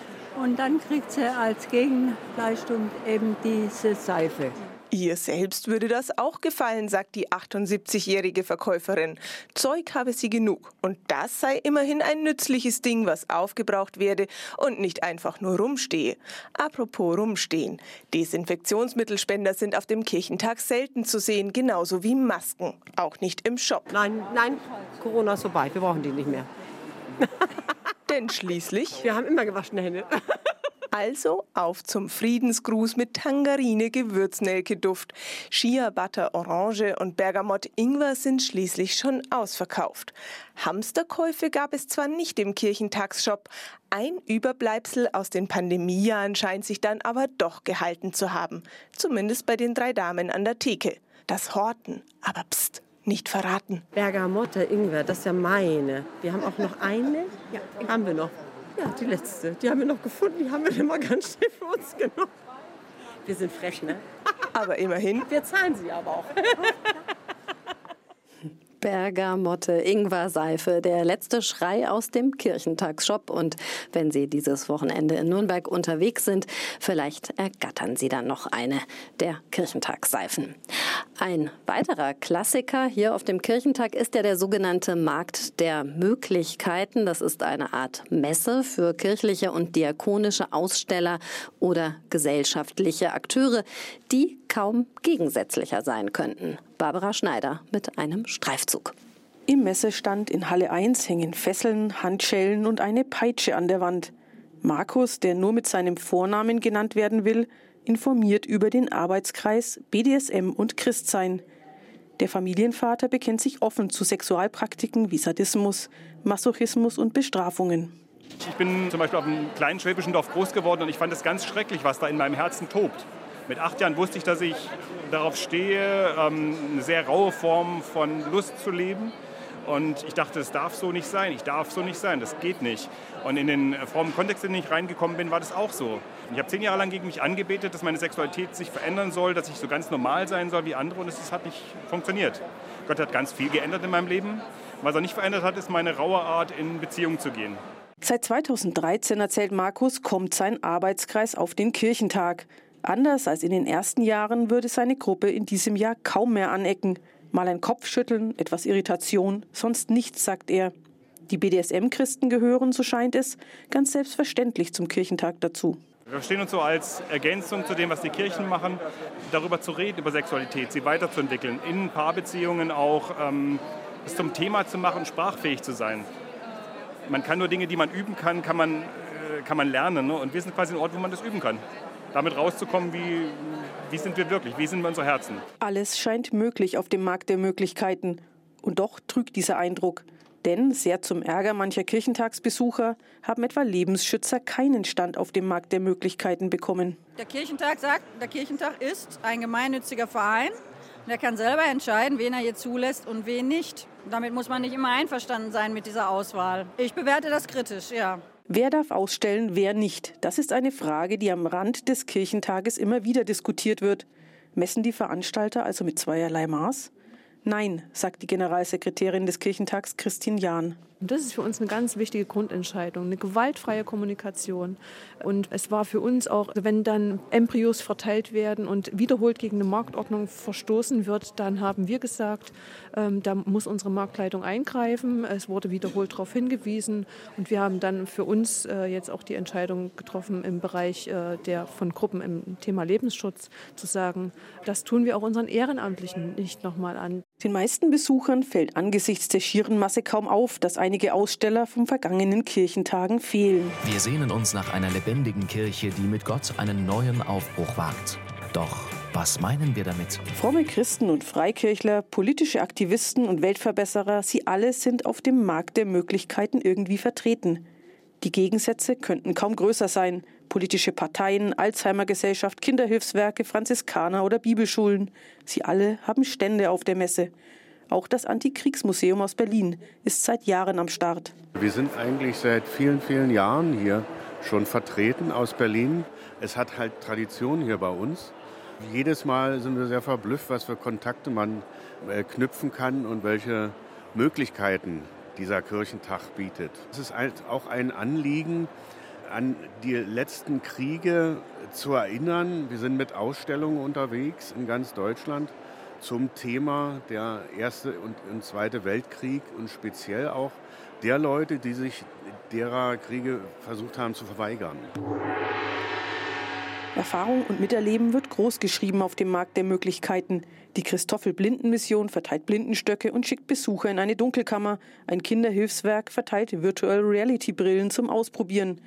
und dann kriegt sie als Gegenleistung eben diese Seife. Ihr selbst würde das auch gefallen, sagt die 78-jährige Verkäuferin. Zeug habe sie genug. Und das sei immerhin ein nützliches Ding, was aufgebraucht werde und nicht einfach nur rumstehe. Apropos rumstehen. Desinfektionsmittelspender sind auf dem Kirchentag selten zu sehen, genauso wie Masken. Auch nicht im Shop. Nein, nein, Corona ist vorbei. Wir brauchen die nicht mehr. Denn schließlich. Wir haben immer gewaschene Hände. Also auf zum Friedensgruß mit Tangerine Gewürznelke Duft. Shea Butter Orange und Bergamott Ingwer sind schließlich schon ausverkauft. Hamsterkäufe gab es zwar nicht im Kirchentagsshop, ein Überbleibsel aus den Pandemiejahren scheint sich dann aber doch gehalten zu haben. Zumindest bei den drei Damen an der Theke. Das Horten, aber pst, nicht verraten. Bergamotte, Ingwer, das ist ja meine. Wir haben auch noch eine. Ja, haben wir noch. Ja, die letzte. Die haben wir noch gefunden. Die haben wir immer ganz schnell für uns genommen. Wir sind frech, ne? Aber immerhin. Wir zahlen sie aber auch. Bergamotte, Ingwer-Seife, der letzte Schrei aus dem Kirchentagsshop. Und wenn Sie dieses Wochenende in Nürnberg unterwegs sind, vielleicht ergattern Sie dann noch eine der Kirchentagsseifen. Ein weiterer Klassiker hier auf dem Kirchentag ist ja der sogenannte Markt der Möglichkeiten. Das ist eine Art Messe für kirchliche und diakonische Aussteller oder gesellschaftliche Akteure, die kaum gegensätzlicher sein könnten. Barbara Schneider mit einem Streifzug. Im Messestand in Halle 1 hängen Fesseln, Handschellen und eine Peitsche an der Wand. Markus, der nur mit seinem Vornamen genannt werden will, informiert über den Arbeitskreis BDSM und Christsein. Der Familienvater bekennt sich offen zu Sexualpraktiken wie Sadismus, Masochismus und Bestrafungen. Ich bin zum Beispiel auf einem kleinen schwäbischen Dorf groß geworden und ich fand es ganz schrecklich, was da in meinem Herzen tobt. Mit acht Jahren wusste ich, dass ich darauf stehe, ähm, eine sehr raue Form von Lust zu leben. Und ich dachte, es darf so nicht sein, ich darf so nicht sein, das geht nicht. Und in den frommen Kontext, in den ich reingekommen bin, war das auch so. Ich habe zehn Jahre lang gegen mich angebetet, dass meine Sexualität sich verändern soll, dass ich so ganz normal sein soll wie andere und es hat nicht funktioniert. Gott hat ganz viel geändert in meinem Leben. Was er nicht verändert hat, ist meine raue Art, in Beziehung zu gehen. Seit 2013, erzählt Markus, kommt sein Arbeitskreis auf den Kirchentag. Anders als in den ersten Jahren würde seine Gruppe in diesem Jahr kaum mehr anecken. Mal ein Kopfschütteln, etwas Irritation, sonst nichts, sagt er. Die BDSM-Christen gehören, so scheint es, ganz selbstverständlich zum Kirchentag dazu. Wir verstehen uns so als Ergänzung zu dem, was die Kirchen machen, darüber zu reden, über Sexualität, sie weiterzuentwickeln, in Paarbeziehungen auch ähm, es zum Thema zu machen, sprachfähig zu sein. Man kann nur Dinge, die man üben kann, kann man, äh, kann man lernen. Ne? Und wir sind quasi ein Ort, wo man das üben kann damit rauszukommen, wie, wie sind wir wirklich, wie sind unsere Herzen. Alles scheint möglich auf dem Markt der Möglichkeiten. Und doch trügt dieser Eindruck. Denn, sehr zum Ärger mancher Kirchentagsbesucher, haben etwa Lebensschützer keinen Stand auf dem Markt der Möglichkeiten bekommen. Der Kirchentag sagt, der Kirchentag ist ein gemeinnütziger Verein. Der kann selber entscheiden, wen er hier zulässt und wen nicht. Damit muss man nicht immer einverstanden sein mit dieser Auswahl. Ich bewerte das kritisch, ja. Wer darf ausstellen, wer nicht? Das ist eine Frage, die am Rand des Kirchentages immer wieder diskutiert wird. Messen die Veranstalter also mit zweierlei Maß? Nein, sagt die Generalsekretärin des Kirchentags Christine Jahn. Und das ist für uns eine ganz wichtige Grundentscheidung, eine gewaltfreie Kommunikation. Und es war für uns auch, wenn dann Embryos verteilt werden und wiederholt gegen eine Marktordnung verstoßen wird, dann haben wir gesagt, ähm, da muss unsere Marktleitung eingreifen. Es wurde wiederholt darauf hingewiesen und wir haben dann für uns äh, jetzt auch die Entscheidung getroffen im Bereich äh, der von Gruppen im Thema Lebensschutz zu sagen, das tun wir auch unseren Ehrenamtlichen nicht nochmal an. Den meisten Besuchern fällt angesichts der schieren Masse kaum auf, dass einige Aussteller vom vergangenen Kirchentagen fehlen. Wir sehnen uns nach einer lebendigen Kirche, die mit Gott einen neuen Aufbruch wagt. Doch was meinen wir damit? Fromme Christen und Freikirchler, politische Aktivisten und Weltverbesserer, sie alle sind auf dem Markt der Möglichkeiten irgendwie vertreten. Die Gegensätze könnten kaum größer sein. Politische Parteien, Alzheimer-Gesellschaft, Kinderhilfswerke, Franziskaner oder Bibelschulen. Sie alle haben Stände auf der Messe. Auch das Antikriegsmuseum aus Berlin ist seit Jahren am Start. Wir sind eigentlich seit vielen, vielen Jahren hier schon vertreten aus Berlin. Es hat halt Tradition hier bei uns. Jedes Mal sind wir sehr verblüfft, was für Kontakte man äh, knüpfen kann und welche Möglichkeiten dieser Kirchentag bietet. Es ist halt auch ein Anliegen, an die letzten Kriege zu erinnern. Wir sind mit Ausstellungen unterwegs in ganz Deutschland zum Thema der Erste und Zweite Weltkrieg und speziell auch der Leute, die sich derer Kriege versucht haben zu verweigern. Erfahrung und Miterleben wird großgeschrieben auf dem Markt der Möglichkeiten. Die Christoffel Blindenmission verteilt Blindenstöcke und schickt Besucher in eine Dunkelkammer. Ein Kinderhilfswerk verteilt Virtual Reality Brillen zum Ausprobieren.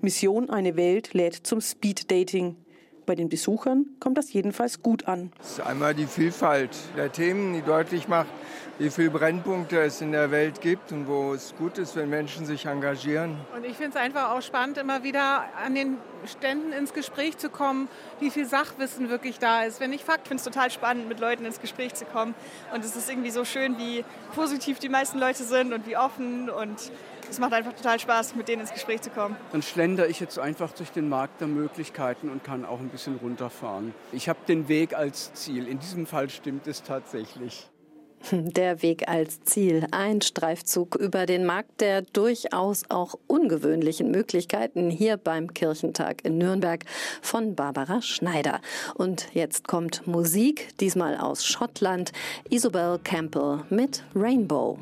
Mission Eine Welt lädt zum Speed Dating. Bei den Besuchern kommt das jedenfalls gut an. Es ist einmal die Vielfalt der Themen, die deutlich macht, wie viele Brennpunkte es in der Welt gibt und wo es gut ist, wenn Menschen sich engagieren. Und ich finde es einfach auch spannend, immer wieder an den Ständen ins Gespräch zu kommen, wie viel Sachwissen wirklich da ist. Wenn ich Fakt finde es total spannend, mit Leuten ins Gespräch zu kommen. Und es ist irgendwie so schön, wie positiv die meisten Leute sind und wie offen und es macht einfach total Spaß, mit denen ins Gespräch zu kommen. Dann schlendere ich jetzt einfach durch den Markt der Möglichkeiten und kann auch ein bisschen runterfahren. Ich habe den Weg als Ziel. In diesem Fall stimmt es tatsächlich. Der Weg als Ziel. Ein Streifzug über den Markt der durchaus auch ungewöhnlichen Möglichkeiten hier beim Kirchentag in Nürnberg von Barbara Schneider. Und jetzt kommt Musik, diesmal aus Schottland. Isobel Campbell mit Rainbow.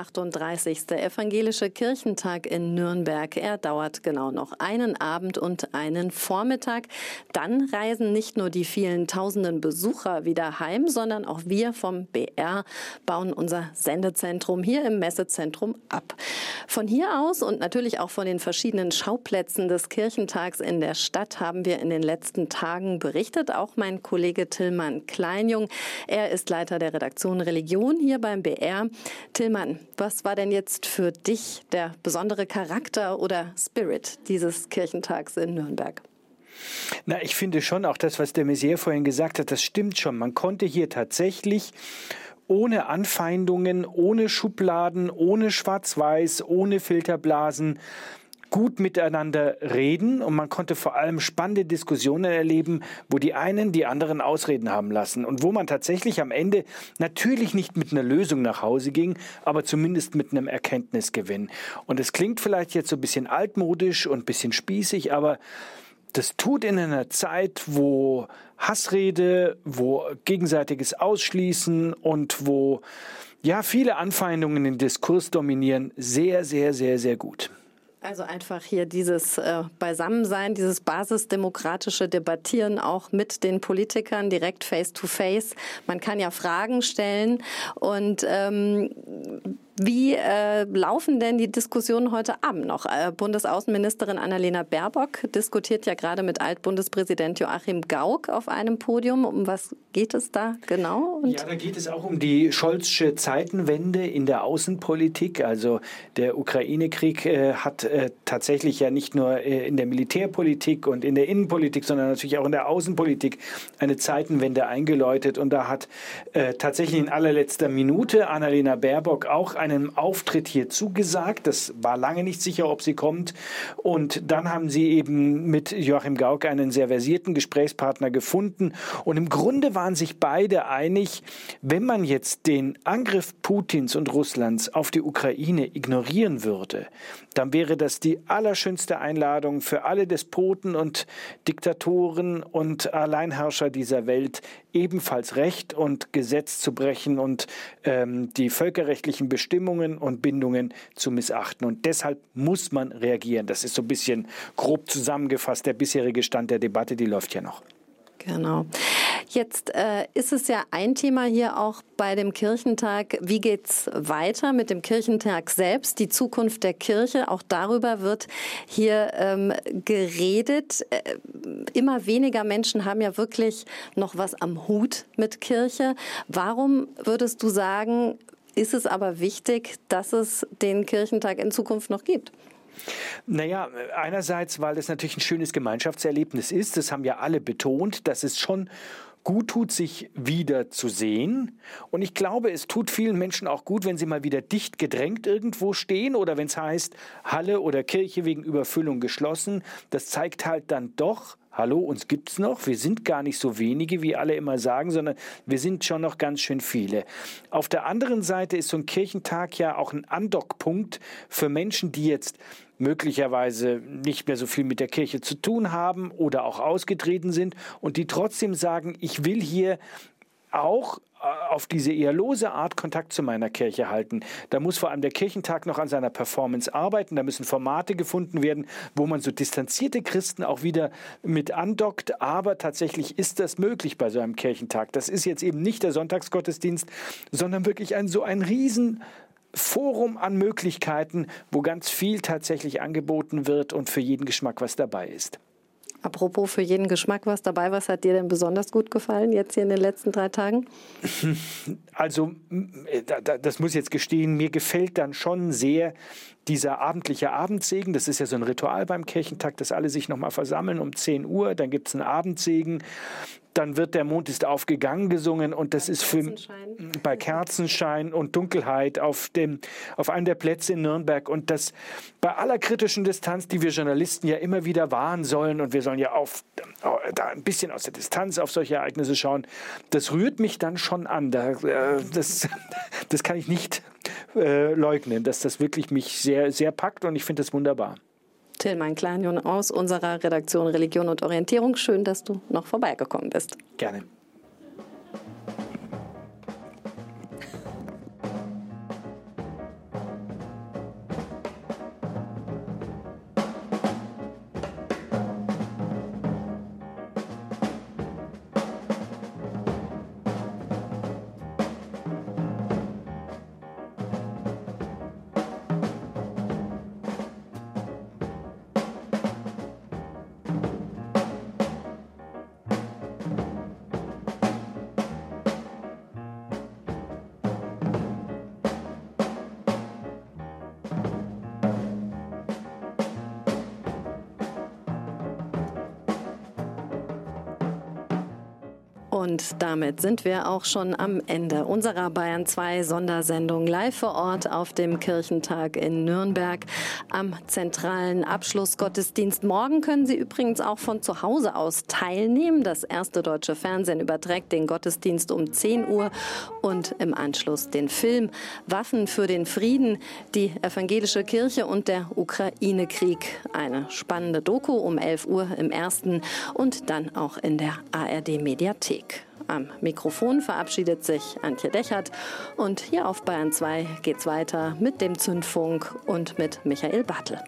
38. Evangelische Kirchentag in Nürnberg. Er dauert genau noch einen Abend und einen Vormittag. Dann reisen nicht nur die vielen tausenden Besucher wieder heim, sondern auch wir vom BR bauen unser Sendezentrum hier im Messezentrum ab. Von hier aus und natürlich auch von den verschiedenen Schauplätzen des Kirchentags in der Stadt haben wir in den letzten Tagen berichtet. Auch mein Kollege Tillmann Kleinjung. Er ist Leiter der Redaktion Religion hier beim BR. Tillmann, was war denn jetzt für dich der besondere Charakter oder Spirit dieses Kirchentags in Nürnberg? Na, ich finde schon auch das, was der Messier vorhin gesagt hat, das stimmt schon. Man konnte hier tatsächlich ohne Anfeindungen, ohne Schubladen, ohne Schwarz-Weiß, ohne Filterblasen gut miteinander reden und man konnte vor allem spannende Diskussionen erleben, wo die einen die anderen Ausreden haben lassen und wo man tatsächlich am Ende natürlich nicht mit einer Lösung nach Hause ging, aber zumindest mit einem Erkenntnisgewinn. Und es klingt vielleicht jetzt so ein bisschen altmodisch und ein bisschen spießig, aber das tut in einer Zeit, wo Hassrede, wo gegenseitiges Ausschließen und wo ja viele Anfeindungen den Diskurs dominieren, sehr, sehr, sehr, sehr gut. Also einfach hier dieses äh, Beisammensein, dieses basisdemokratische Debattieren auch mit den Politikern direkt face to face. Man kann ja Fragen stellen und ähm, wie äh, laufen denn die Diskussionen heute Abend noch? Äh, Bundesaußenministerin Annalena Baerbock diskutiert ja gerade mit Altbundespräsident Joachim Gauck auf einem Podium. Um was geht es da genau? Und ja, da geht es auch um die Scholzsche Zeitenwende in der Außenpolitik. Also der Ukraine-Krieg äh, hat äh, tatsächlich ja nicht nur äh, in der Militärpolitik und in der Innenpolitik, sondern natürlich auch in der Außenpolitik eine Zeitenwende eingeläutet. Und da hat äh, tatsächlich in allerletzter Minute Annalena Baerbock auch ein einem Auftritt hier zugesagt. Das war lange nicht sicher, ob sie kommt. Und dann haben sie eben mit Joachim Gauck einen sehr versierten Gesprächspartner gefunden. Und im Grunde waren sich beide einig, wenn man jetzt den Angriff Putins und Russlands auf die Ukraine ignorieren würde, dann wäre das die allerschönste Einladung für alle Despoten und Diktatoren und Alleinherrscher dieser Welt, ebenfalls Recht und Gesetz zu brechen und ähm, die völkerrechtlichen Bestimmungen und Bindungen zu missachten. Und deshalb muss man reagieren. Das ist so ein bisschen grob zusammengefasst der bisherige Stand der Debatte, die läuft ja noch. Genau. Jetzt äh, ist es ja ein Thema hier auch bei dem Kirchentag. Wie geht's weiter mit dem Kirchentag selbst? Die Zukunft der Kirche, auch darüber wird hier ähm, geredet. Äh, immer weniger Menschen haben ja wirklich noch was am Hut mit Kirche. Warum würdest du sagen, ist es aber wichtig, dass es den Kirchentag in Zukunft noch gibt? Naja, einerseits, weil es natürlich ein schönes Gemeinschaftserlebnis ist. Das haben ja alle betont, dass es schon gut tut, sich wieder zu sehen. Und ich glaube, es tut vielen Menschen auch gut, wenn sie mal wieder dicht gedrängt irgendwo stehen oder wenn es heißt, Halle oder Kirche wegen Überfüllung geschlossen. Das zeigt halt dann doch, hallo, uns gibt's noch. Wir sind gar nicht so wenige, wie alle immer sagen, sondern wir sind schon noch ganz schön viele. Auf der anderen Seite ist so ein Kirchentag ja auch ein Andockpunkt für Menschen, die jetzt möglicherweise nicht mehr so viel mit der Kirche zu tun haben oder auch ausgetreten sind und die trotzdem sagen, ich will hier auch auf diese eher lose Art Kontakt zu meiner Kirche halten. Da muss vor allem der Kirchentag noch an seiner Performance arbeiten. Da müssen Formate gefunden werden, wo man so distanzierte Christen auch wieder mit andockt. Aber tatsächlich ist das möglich bei so einem Kirchentag. Das ist jetzt eben nicht der Sonntagsgottesdienst, sondern wirklich ein so ein riesen Forum an Möglichkeiten, wo ganz viel tatsächlich angeboten wird und für jeden Geschmack was dabei ist. Apropos für jeden Geschmack was dabei, was hat dir denn besonders gut gefallen jetzt hier in den letzten drei Tagen? Also, das muss ich jetzt gestehen, mir gefällt dann schon sehr dieser abendliche Abendsegen. Das ist ja so ein Ritual beim Kirchentag, dass alle sich nochmal versammeln um 10 Uhr. Dann gibt es einen Abendsegen dann wird der Mond ist aufgegangen gesungen und das bei ist für bei Kerzenschein und Dunkelheit auf dem auf einem der Plätze in Nürnberg und das bei aller kritischen Distanz, die wir Journalisten ja immer wieder wahren sollen und wir sollen ja auf da ein bisschen aus der Distanz auf solche Ereignisse schauen, das rührt mich dann schon an. Da, äh, das, das kann ich nicht äh, leugnen, dass das wirklich mich sehr sehr packt und ich finde das wunderbar. Tillmann Kleinjon aus unserer Redaktion Religion und Orientierung. Schön, dass du noch vorbeigekommen bist. Gerne. Und damit sind wir auch schon am Ende unserer Bayern 2 Sondersendung live vor Ort auf dem Kirchentag in Nürnberg am zentralen Abschlussgottesdienst. Morgen können Sie übrigens auch von zu Hause aus teilnehmen. Das erste deutsche Fernsehen überträgt den Gottesdienst um 10 Uhr und im Anschluss den Film Waffen für den Frieden, die evangelische Kirche und der Ukraine-Krieg. Eine spannende Doku um 11 Uhr im ersten und dann auch in der ARD Mediathek. Am Mikrofon verabschiedet sich Antje Dechert und hier auf Bayern 2 geht's weiter mit dem Zündfunk und mit Michael Bartel.